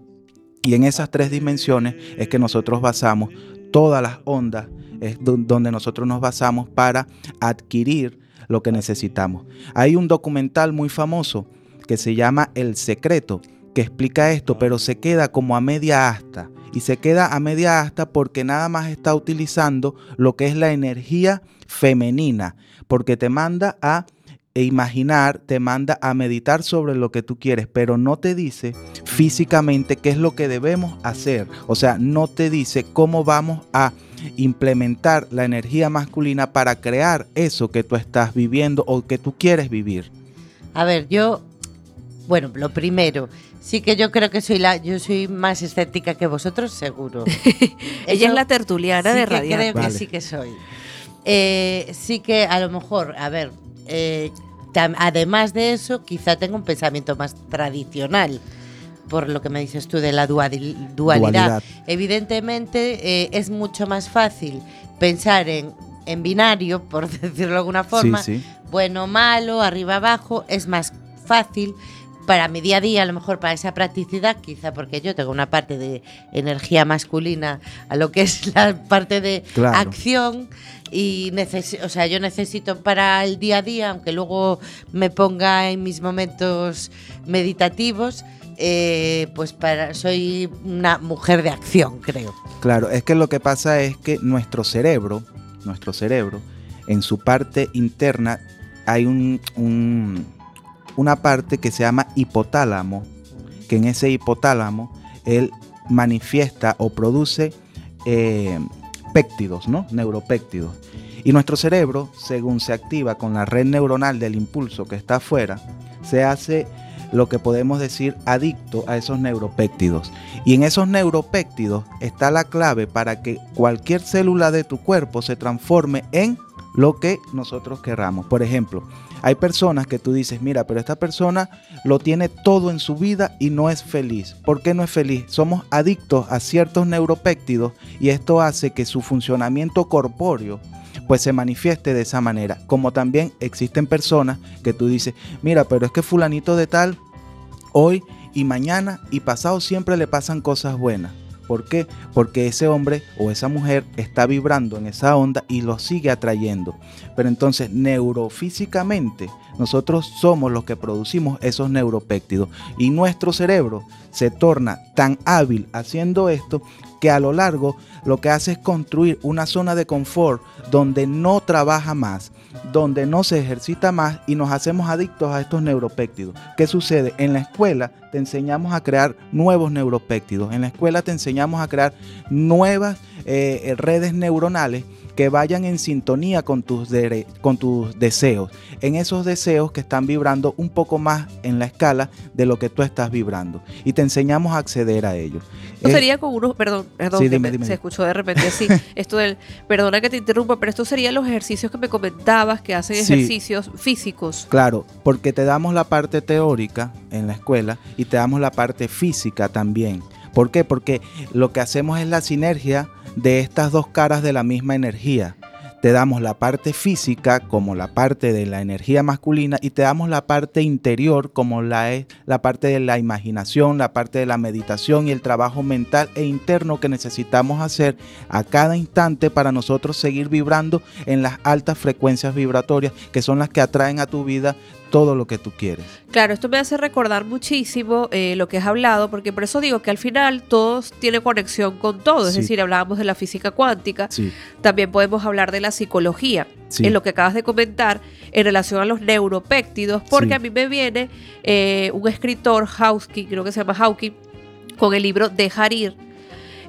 S3: Y en esas tres dimensiones es que nosotros basamos todas las ondas, es do- donde nosotros nos basamos para adquirir lo que necesitamos. Hay un documental muy famoso que se llama El Secreto, que explica esto, pero se queda como a media asta. Y se queda a media asta porque nada más está utilizando lo que es la energía femenina, porque te manda a imaginar, te manda a meditar sobre lo que tú quieres, pero no te dice físicamente qué es lo que debemos hacer. O sea, no te dice cómo vamos a implementar la energía masculina para crear eso que tú estás viviendo o que tú quieres vivir.
S2: A ver, yo, bueno, lo primero, sí que yo creo que soy la, yo soy más escéptica que vosotros, seguro.
S1: Ella es la tertuliana
S2: sí
S1: de Radiante.
S2: creo que sí que soy. Eh, sí que a lo mejor, a ver, eh, además de eso, quizá tengo un pensamiento más tradicional, por lo que me dices tú de la duali- dualidad.
S3: Dualidad.
S2: Evidentemente eh, es mucho más fácil pensar en, en binario, por decirlo de alguna forma,
S3: Sí, sí.
S2: bueno, malo, arriba, abajo, es más fácil para mi día a día, a lo mejor para esa practicidad, quizá porque yo tengo una parte de energía masculina a lo que es la parte de
S3: Claro.
S2: acción y o sea, yo necesito para el día a día, aunque luego me ponga en mis momentos meditativos, eh, pues para soy una mujer de acción, creo.
S3: Claro, es que lo que pasa es que nuestro cerebro, nuestro cerebro, en su parte interna hay un, un- una parte que se llama hipotálamo, que en ese hipotálamo él manifiesta o produce eh, péptidos, ¿no? Neuropéptidos. Y nuestro cerebro, según se activa con la red neuronal del impulso que está afuera, se hace lo que podemos decir adicto a esos neuropéptidos. Y en esos neuropéptidos está la clave para que cualquier célula de tu cuerpo se transforme en lo que nosotros querramos. Por ejemplo, hay personas que tú dices, mira, pero esta persona lo tiene todo en su vida y no es feliz. ¿Por qué no es feliz? Somos adictos a ciertos neuropéptidos y esto hace que su funcionamiento corpóreo pues se manifieste de esa manera. Como también existen personas que tú dices, mira, pero es que fulanito de tal, hoy y mañana y pasado siempre le pasan cosas buenas. ¿Por qué? Porque ese hombre o esa mujer está vibrando en esa onda y lo sigue atrayendo. Pero entonces neurofísicamente nosotros somos los que producimos esos neuropéptidos y nuestro cerebro se torna tan hábil haciendo esto que a lo largo lo que hace es construir una zona de confort donde no trabaja más, donde no se ejercita más y nos hacemos adictos a estos neuropéptidos. ¿Qué sucede? En la escuela te enseñamos a crear nuevos neuropéptidos, en la escuela te enseñamos a crear nuevas eh, redes neuronales que vayan en sintonía con tus, con tus deseos, en esos deseos que están vibrando un poco más en la escala de lo que tú estás vibrando y te enseñamos a acceder a ellos.
S1: Esto
S3: Eh,
S1: sería con unos, perdón, perdón,
S3: Sí, dime, dime.
S1: se escuchó de repente así, esto del, perdona que te interrumpa, pero esto serían los ejercicios que me comentabas que hacen
S3: Sí.
S1: ejercicios físicos.
S3: Claro, porque te damos la parte teórica en la escuela y te damos la parte física también. ¿Por qué? Porque lo que hacemos es la sinergia de estas dos caras de la misma energía. Te damos la parte física como la parte de la energía masculina y te damos la parte interior como la es la parte de la imaginación, la parte de la meditación y el trabajo mental e interno que necesitamos hacer a cada instante para nosotros seguir vibrando en las altas frecuencias vibratorias que son las que atraen a tu vida todo lo que tú quieres.
S1: Claro, esto me hace recordar muchísimo eh, lo que has hablado, porque por eso digo que al final todos tiene conexión con todo, es
S3: Sí.
S1: decir, hablábamos de la física cuántica,
S3: Sí,
S1: también podemos hablar de la psicología,
S3: Sí.
S1: en lo que acabas de comentar en relación a los neuropéptidos, porque a mí me viene eh, un escritor, Hawking, creo que se llama Hawking, con el libro Dejar ir,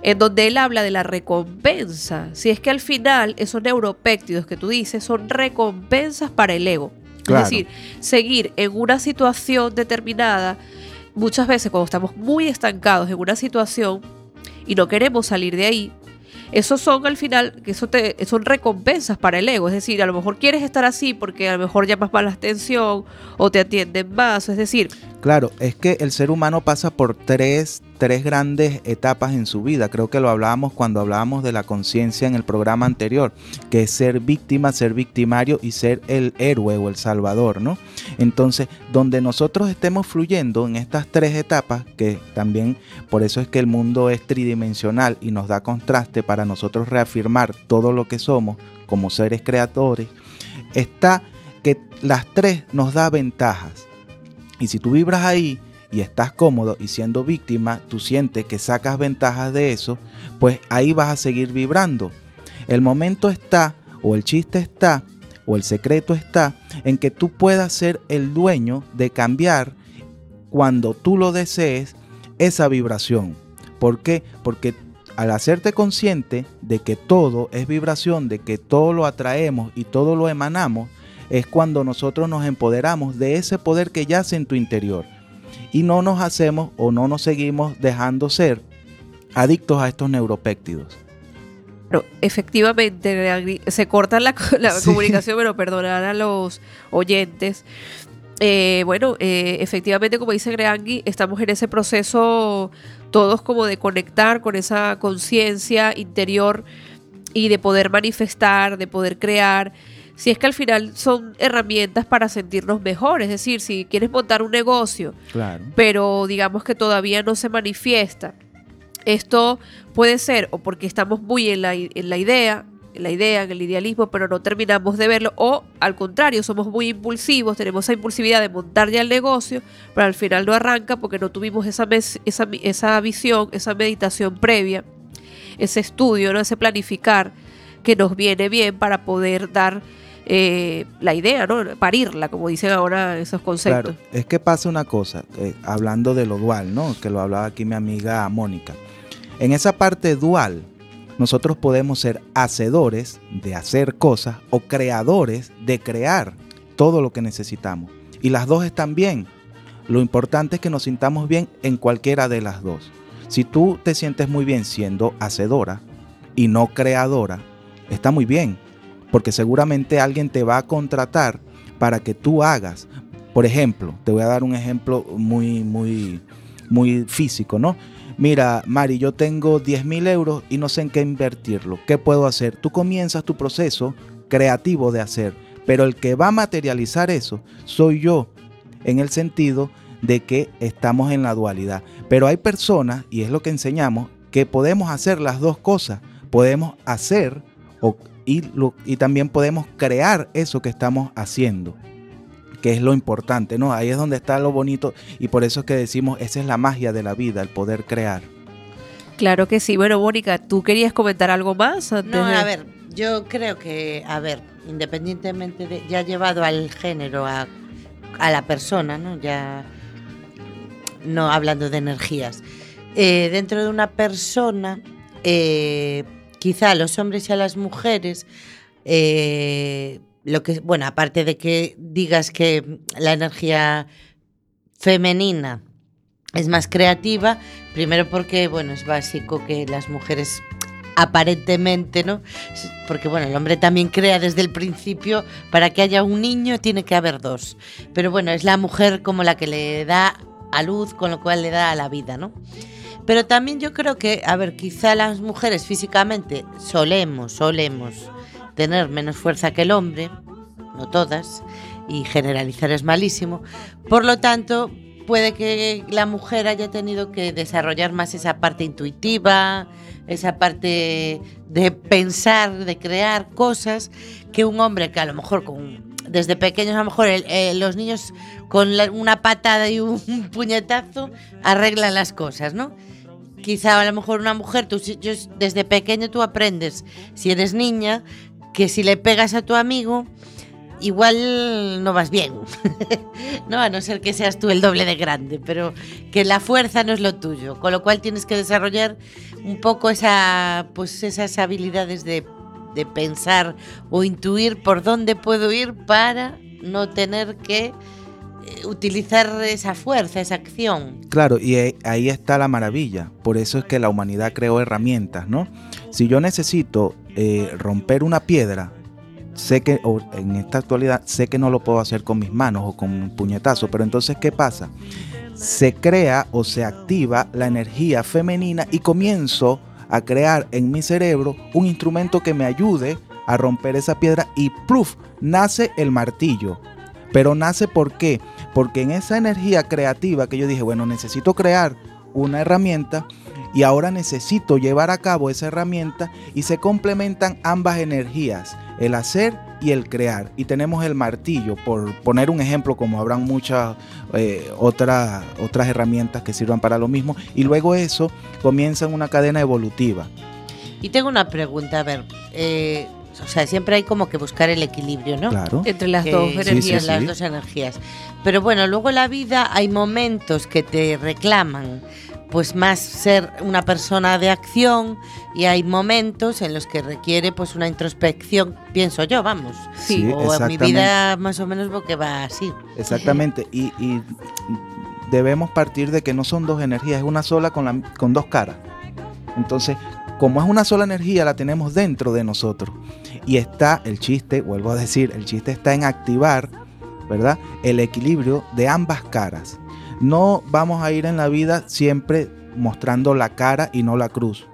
S1: en donde él habla de la recompensa. Si es que al final esos neuropéptidos que tú dices son recompensas para el ego.
S3: Claro.
S1: Es decir, seguir en una situación determinada, muchas veces cuando estamos muy estancados en una situación, y no queremos salir de ahí, esos son al final, que eso te, son recompensas para el ego. Es decir, a lo mejor quieres estar así porque a lo mejor llamas más la atención o te atienden más. Es decir,
S3: Claro, es que el ser humano pasa por tres, tres grandes etapas en su vida. Creo que lo hablábamos cuando hablábamos de la conciencia en el programa anterior, que es ser víctima, ser victimario y ser el héroe o el salvador, ¿no? Entonces, donde nosotros estemos fluyendo en estas tres etapas, que también por eso es que el mundo es tridimensional y nos da contraste para nosotros reafirmar todo lo que somos como seres creadores, está que las tres nos da ventajas. Y si tú vibras ahí y estás cómodo y siendo víctima, tú sientes que sacas ventajas de eso, pues ahí vas a seguir vibrando. El momento está, o el chiste está, o el secreto está, en que tú puedas ser el dueño de cambiar cuando tú lo desees esa vibración. ¿Por qué? Porque al hacerte consciente de que todo es vibración, de que todo lo atraemos y todo lo emanamos, es cuando nosotros nos empoderamos de ese poder que yace en tu interior y no nos hacemos o no nos seguimos dejando ser adictos a estos neuropéptidos.
S1: Pero efectivamente se corta la, la
S3: Sí.
S1: comunicación, pero perdonar a los oyentes. Eh, bueno, eh, efectivamente, como dice Greangui, estamos en ese proceso todos como de conectar con esa conciencia interior y de poder manifestar, de poder crear. Si es que al final son herramientas para sentirnos mejor, es decir, si quieres montar un negocio,
S3: Claro.
S1: pero digamos que todavía no se manifiesta. Esto puede ser o porque estamos muy en la, en la idea, en la idea, en el idealismo, pero no terminamos de verlo, o al contrario, somos muy impulsivos, tenemos esa impulsividad de montar ya el negocio, pero al final no arranca porque no tuvimos esa, mes- esa, esa visión, esa meditación previa, ese estudio, ¿no? ese planificar que nos viene bien para poder dar eh, la idea, ¿no? parirla, como dicen ahora esos conceptos.
S3: Es que pasa una cosa, eh, hablando de lo dual, ¿no? Que lo hablaba aquí mi amiga Mónica. En esa parte dual, nosotros podemos ser hacedores de hacer cosas o creadores de crear todo lo que necesitamos. Y las dos están bien. Lo importante es que nos sintamos bien en cualquiera de las dos. Si tú te sientes muy bien siendo hacedora y no creadora, está muy bien, porque seguramente alguien te va a contratar para que tú hagas. Por ejemplo, te voy a dar un ejemplo muy, muy, muy físico, ¿no? Mira, Mari, yo tengo 10 mil euros y no sé en qué invertirlo. ¿Qué puedo hacer? Tú comienzas tu proceso creativo de hacer, pero el que va a materializar eso soy yo, en el sentido de que estamos en la dualidad. Pero hay personas, y es lo que enseñamos, que podemos hacer las dos cosas. Podemos hacer o, y, lo- y también podemos crear eso que estamos haciendo que es lo importante, ¿no? Ahí es donde está lo bonito y por eso es que decimos, esa es la magia de la vida, el poder crear.
S1: Claro que sí. Bueno, Mónica, ¿tú querías comentar algo más? antes
S2: No, a ver, yo creo que, a ver, independientemente de, ya llevado al género, a, a la persona, ¿no? Ya, no hablando de energías. Eh, dentro de una persona, eh, quizá a los hombres y a las mujeres, eh, lo que, bueno, aparte de que digas que la energía femenina es más creativa, primero porque, bueno, es básico que las mujeres aparentemente, ¿no? Porque bueno, el hombre también crea desde el principio, para que haya un niño tiene que haber dos. Pero bueno, es la mujer como la que le da a luz, con lo cual le da a la vida, ¿no? Pero también yo creo que, a ver, quizá las mujeres físicamente solemos, solemos tener menos fuerza que el hombre, no todas, y generalizar es malísimo. Por lo tanto, puede que la mujer haya tenido que desarrollar más esa parte intuitiva, esa parte de pensar, de crear cosas, que un hombre que a lo mejor desde pequeños, a lo mejor los niños con una patada y un puñetazo arreglan las cosas, ¿no? Quizá a lo mejor una mujer, tú, desde pequeño tú aprendes, si eres niña, que si le pegas a tu amigo, igual no vas bien. no, a no ser que seas tú el doble de grande, pero que la fuerza no es lo tuyo. Con lo cual tienes que desarrollar un poco esa, pues esas habilidades de, de pensar o intuir por dónde puedo ir para no tener que utilizar esa fuerza, esa acción.
S3: Claro, y ahí está la maravilla. Por eso es que la humanidad creó herramientas, ¿no? Si yo necesito eh, romper una piedra, sé que en esta actualidad sé que no lo puedo hacer con mis manos o con un puñetazo, pero entonces ¿qué pasa? Se crea o se activa la energía femenina y comienzo a crear en mi cerebro un instrumento que me ayude a romper esa piedra y ¡pluf! nace el martillo. Pero nace ¿por qué? Porque en esa energía creativa que yo dije, bueno, necesito crear una herramienta y ahora necesito llevar a cabo esa herramienta y se complementan ambas energías, el hacer y el crear. Y tenemos el martillo, por poner un ejemplo, como habrán muchas eh, otras, otras herramientas que sirvan para lo mismo. Y luego eso comienza en una cadena evolutiva.
S2: Y tengo una pregunta, a ver, eh, o sea, siempre hay como que buscar el equilibrio, ¿no?
S3: Claro.
S1: Entre las
S2: Que-
S1: dos energías.
S3: sí.
S2: las dos energías. Pero bueno, luego en la vida hay momentos que te reclaman pues más ser una persona de acción y hay momentos en los que requiere pues una introspección, pienso yo, vamos.
S1: Sí,
S2: o en mi
S3: exactamente.
S2: vida más o menos porque va así.
S3: Exactamente. Y, y debemos partir de que no son dos energías, es una sola con, la- con dos caras. Entonces, como es una sola energía, la tenemos dentro de nosotros. Y está el chiste, vuelvo a decir, el chiste está en activar, ¿verdad? El equilibrio de ambas caras. No vamos a ir en la vida siempre mostrando la cara y no la cruz.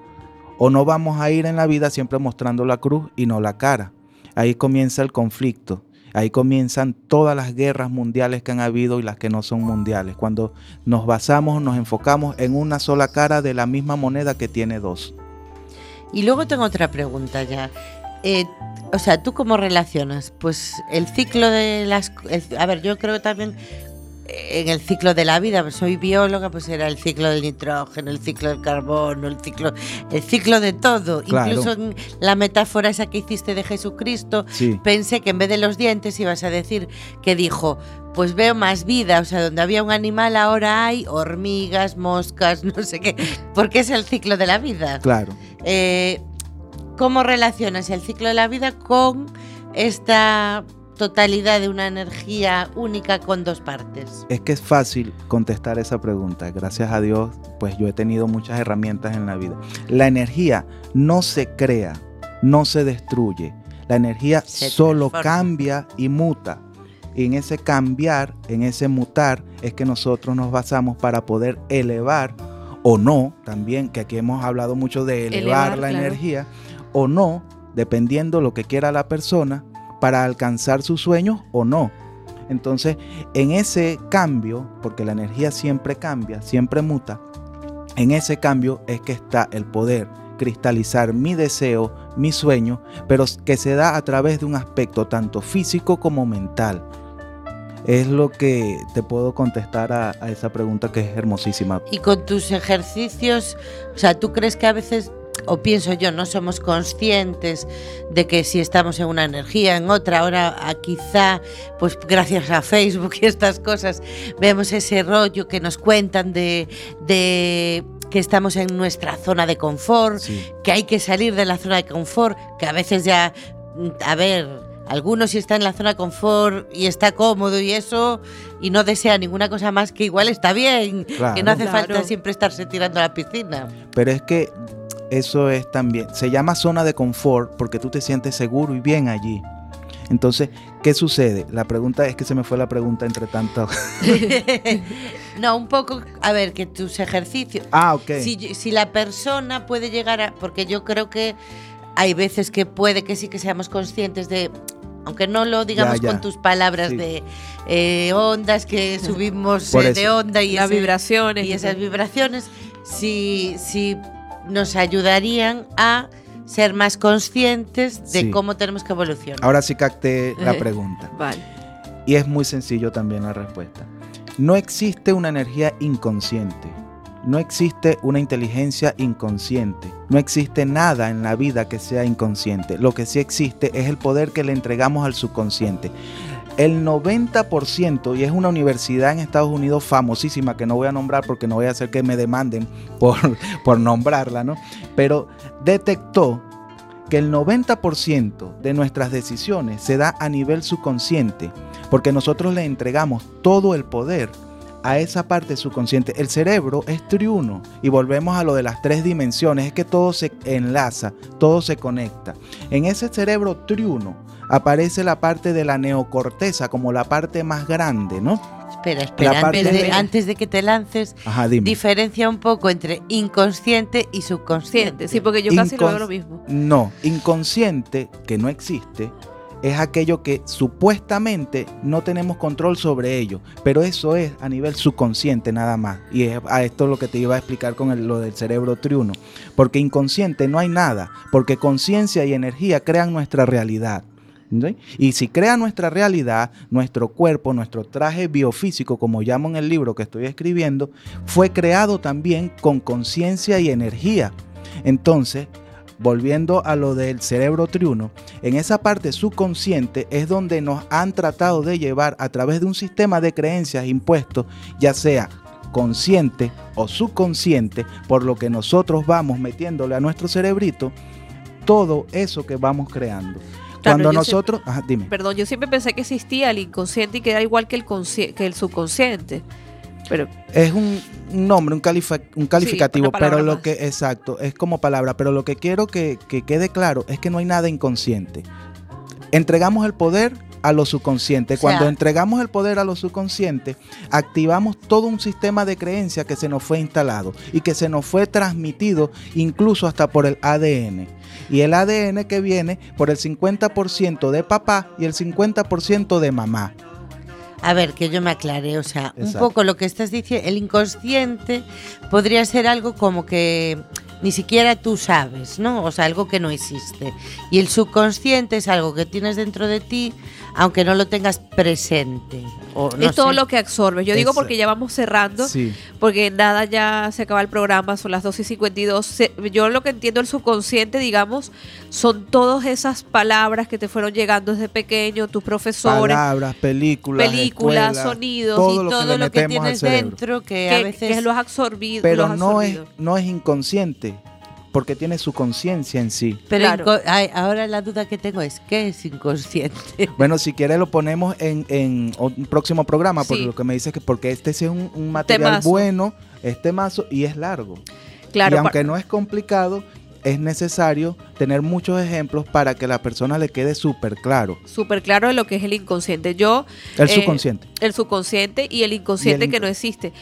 S3: O no vamos a ir en la vida siempre mostrando la cruz y no la cara. Ahí comienza el conflicto. Ahí comienzan todas las guerras mundiales que han habido y las que no son mundiales. Cuando nos basamos, nos enfocamos en una sola cara de la misma moneda que tiene dos.
S2: Y luego tengo otra pregunta ya. Eh, o sea, ¿tú cómo relacionas? Pues el ciclo de las... el- a ver, yo creo también en el ciclo de la vida, pues soy bióloga, pues era el ciclo del nitrógeno, el ciclo del carbono, el ciclo, el ciclo de todo.
S3: Claro.
S2: Incluso en la metáfora esa que hiciste de Jesucristo,
S3: Sí,
S2: pensé que en vez de los dientes ibas a decir que dijo, pues veo más vida, o sea, donde había un animal ahora hay hormigas, moscas, no sé qué, porque es el ciclo de la vida.
S3: claro.
S2: Eh, ¿Cómo relacionas el ciclo de la vida con esta totalidad de una energía única con dos partes?
S3: Es que es fácil contestar esa pregunta. Gracias a Dios, pues yo he tenido muchas herramientas en la vida. La energía no se crea, no se destruye. La energía
S2: Se
S3: solo
S2: transforma.
S3: cambia y muta. Y en ese cambiar, en ese mutar, es que nosotros nos basamos para poder elevar o no, también, que aquí hemos hablado mucho de elevar,
S1: Elevar,
S3: la
S1: claro.
S3: energía, o no, dependiendo lo que quiera la persona, para alcanzar sus sueños o no. Entonces, en ese cambio, porque la energía siempre cambia, siempre muta, en ese cambio es que está el poder cristalizar mi deseo, mi sueño, pero que se da a través de un aspecto tanto físico como mental. Es lo que te puedo contestar a, esa pregunta que es hermosísima.
S2: Y con tus ejercicios, o sea, ¿tú crees que a veces, o pienso yo, no somos conscientes de que si estamos en una energía, en otra, ahora a quizá, pues gracias a Facebook y estas cosas, vemos ese rollo que nos cuentan de, de que estamos en nuestra zona de confort,
S3: Sí,
S2: que hay que salir de la zona de confort, que a veces ya, mm, a ver, algunos si está en la zona de confort y está cómodo y eso, y no desea ninguna cosa más, que igual está bien,
S3: Claro.
S2: que no hace
S1: Claro.
S2: falta siempre estarse tirando a la piscina.
S3: pero es que eso es también, se llama zona de confort porque tú te sientes seguro y bien allí. Entonces, ¿qué sucede? La pregunta es que se me fue la pregunta entre tanto.
S2: no, un poco, a ver, que tus ejercicios,
S3: ah, ok.
S2: si, si la persona puede llegar a, porque yo creo que hay veces que puede que sí que seamos conscientes de, aunque no lo digamos
S3: ya.
S2: con tus palabras
S3: Sí.
S2: de eh, ondas que subimos eh, de onda y
S1: Las vibraciones.
S2: y esas vibraciones, si, si nos ayudarían a ser más conscientes de
S3: Sí.
S2: cómo tenemos que evolucionar.
S3: Ahora sí capté la pregunta.
S1: Vale.
S3: Y es muy sencillo también la respuesta. No existe una energía inconsciente. No existe una inteligencia inconsciente. No existe nada en la vida que sea inconsciente. Lo que sí existe es el poder que le entregamos al subconsciente. El 90%, y es una universidad en Estados Unidos famosísima que no voy a nombrar porque no voy a hacer que me demanden por, por nombrarla, ¿no? Pero detectó que el 90% de nuestras decisiones se da a nivel subconsciente, porque nosotros le entregamos todo el poder a esa parte subconsciente. El cerebro es triuno y volvemos a lo de las tres dimensiones, es que todo se enlaza, todo se conecta. En ese cerebro triuno aparece la parte de la neocorteza como la parte más grande, ¿no?
S2: Espera, espera,
S3: parte
S2: antes de,
S1: de-
S2: antes de que te lances,
S3: Ajá, dime.
S2: diferencia un poco entre inconsciente y subconsciente.
S1: Sí, porque yo casi lo veo lo mismo.
S3: No, inconsciente, que no existe, es aquello que supuestamente no tenemos control sobre ello, pero eso es a nivel subconsciente nada más. Y es a esto lo que te iba a explicar con el- lo del cerebro triuno, porque inconsciente no hay nada, porque conciencia y energía crean nuestra realidad. Y si crea nuestra realidad, nuestro cuerpo, nuestro traje biofísico, como llamo en el libro que estoy escribiendo, fue creado también con conciencia y energía. Entonces, volviendo a lo del cerebro triuno, en esa parte subconsciente es donde nos han tratado de llevar a través de un sistema de creencias impuestos, ya sea consciente o subconsciente, por lo que nosotros vamos metiéndole a nuestro cerebrito todo eso que vamos creando.
S1: Claro,
S3: Cuando nosotros, ajá, dime.
S1: Perdón, yo siempre pensé que existía el inconsciente y que era igual que el, que el subconsciente. Pero
S3: Es un, nombre, un, califa- un calificativo, pero lo
S1: más.
S3: que, exacto, es como palabra, pero lo que quiero que, que quede claro es que no hay nada inconsciente. Entregamos el poder a lo subconsciente.
S2: O sea-
S3: Cuando entregamos el poder a lo subconsciente, activamos todo un sistema de creencia que se nos fue instalado y que se nos fue transmitido incluso hasta por el ADN. Y el ADN que viene por el 50% de papá y el 50% de mamá.
S2: A ver, que yo me aclare, o sea, un poco lo que estás diciendo, el inconsciente podría ser algo como que ni siquiera tú sabes, ¿no? O sea, algo que no existe. Y el subconsciente es algo que tienes dentro de ti, aunque no lo tengas presente. O no
S1: es todo
S2: sé.
S1: lo que absorbes. Yo digo porque ya vamos cerrando,
S3: Sí.
S1: porque nada ya se acaba el programa, son las 2 y 52. Se- Yo lo que entiendo el subconsciente, digamos, son todas esas palabras que te fueron llegando desde pequeño, tus profesores,
S3: Palabras, películas,
S1: películas,
S3: escuelas,
S1: sonidos
S3: todo
S2: Y
S3: lo que
S2: todo lo que tienes dentro que, a veces...
S1: que lo has absorbido.
S3: Pero
S1: lo has
S3: no es,
S1: absorbido.
S3: no es inconsciente, porque tiene su conciencia en sí.
S2: Pero
S1: Claro.
S2: inco- ay, ahora la duda que tengo es, ¿qué es inconsciente?
S3: Bueno, si quieres lo ponemos en, en un próximo programa, porque
S1: Sí.
S3: lo que me dices es que porque este sí es un, un material
S1: Temazo.
S3: bueno, es temazo y es largo.
S1: Claro,
S3: y aunque no es complicado, es necesario tener muchos ejemplos para que la persona le quede súper claro.
S1: súper claro de lo que es el inconsciente. Yo,
S3: El
S1: Eh,
S3: subconsciente.
S1: el subconsciente y el inconsciente
S3: Y el
S1: que no existe.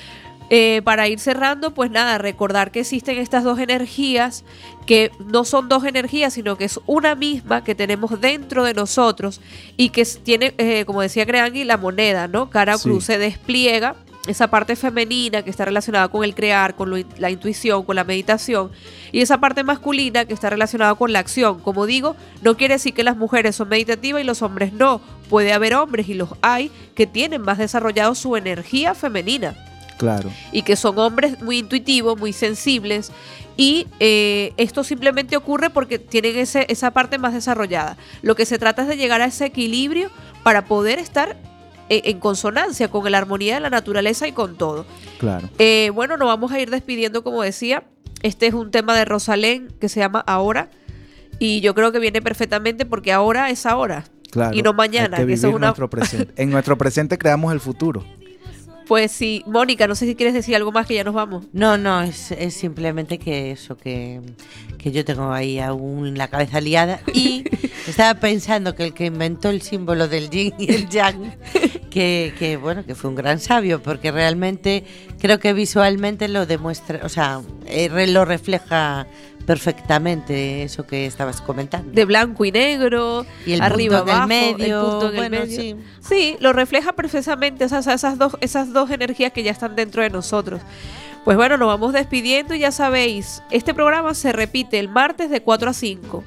S1: Eh, para ir cerrando, pues nada, recordar que existen estas dos energías, que no son dos energías, sino que es una misma que tenemos dentro de nosotros y que tiene, eh, como decía Creangui, la moneda, ¿no? Cara
S3: Sí.
S1: cruz se despliega esa parte femenina que está relacionada con el crear, con lo la intuición, con la meditación, y esa parte masculina que está relacionada con la acción. Como digo, no quiere decir que las mujeres son meditativas y los hombres no. Puede haber hombres y los hay que tienen más desarrollado su energía femenina
S3: Claro.
S1: y que son hombres muy intuitivos, muy sensibles. Y eh, esto simplemente ocurre porque tienen ese, esa parte más desarrollada. Lo que se trata es de llegar a ese equilibrio para poder estar eh, en consonancia con la armonía de la naturaleza y con todo.
S3: Claro.
S1: Eh, bueno, nos vamos a ir despidiendo, como decía. Este es un tema de Rosalén que se llama Ahora. Y yo creo que viene perfectamente porque ahora es ahora.
S3: Claro.
S1: Y no mañana,
S3: que
S1: que eso es
S3: vivir
S1: una-
S3: nuestro presente. En nuestro presente creamos el futuro.
S1: Pues sí, Mónica, no sé si quieres decir algo más que ya nos vamos.
S2: No, no, es, es simplemente que eso, que, que yo tengo ahí aún la cabeza liada y estaba pensando que el que inventó el símbolo del yin y el yang, que, que bueno, que fue un gran sabio, porque realmente creo que visualmente lo demuestra, o sea, eh, lo refleja perfectamente eso que estabas comentando.
S1: De blanco y negro,
S2: y el
S1: arriba,
S2: punto en el
S1: abajo, el
S2: medio,
S1: punto en el
S2: bueno,
S1: medio.
S2: sí.
S1: Sí, lo refleja perfectamente esas, esas, dos, esas dos energías que ya están dentro de nosotros. Pues bueno, nos vamos despidiendo y ya sabéis, este programa se repite el martes de 4 a 5.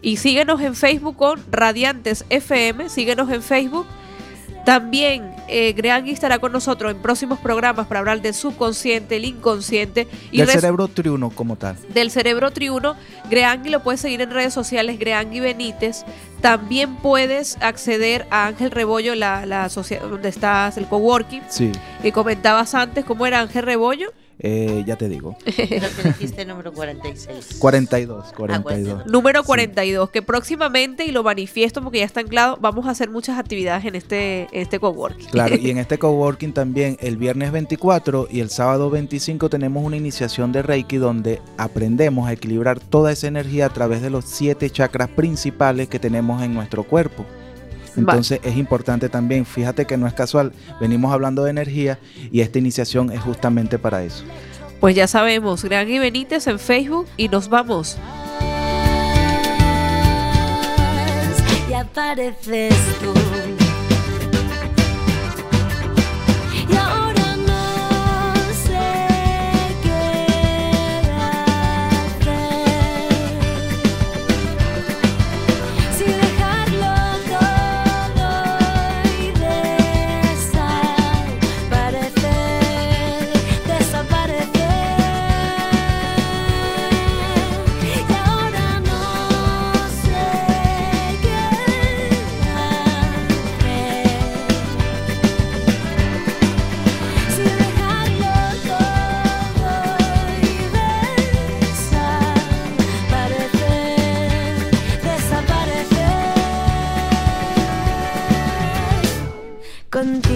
S1: Y síguenos en Facebook con Radiantes FM, síguenos en Facebook. También eh, Greangui estará con nosotros en próximos programas para hablar del subconsciente, el inconsciente y
S3: del cerebro triuno como tal.
S1: del cerebro triuno. Greangui lo puedes seguir en redes sociales, Greangui Benítez. También puedes acceder a Ángel Rebollo, la, donde estás, el coworking.
S3: Sí.
S1: Que comentabas antes cómo era Ángel Rebollo.
S3: Eh, ya te digo.
S2: Creo que dijiste número 46.
S3: 42,
S2: Ah,
S3: 42.
S1: Número
S3: Sí.
S1: 42, que próximamente, y lo manifiesto porque ya está anclado, vamos a hacer muchas actividades en este, en este coworking.
S3: Claro, y en este coworking también el viernes 24 y el sábado 25 tenemos una iniciación de Reiki donde aprendemos a equilibrar toda esa energía a través de los siete chakras principales que tenemos en nuestro cuerpo. Entonces es importante también, fíjate que no es casual, venimos hablando de energía y esta iniciación es justamente para eso.
S1: Pues ya sabemos, Gran y Benítez en Facebook y nos vamos.
S6: y apareces tú. Contigo.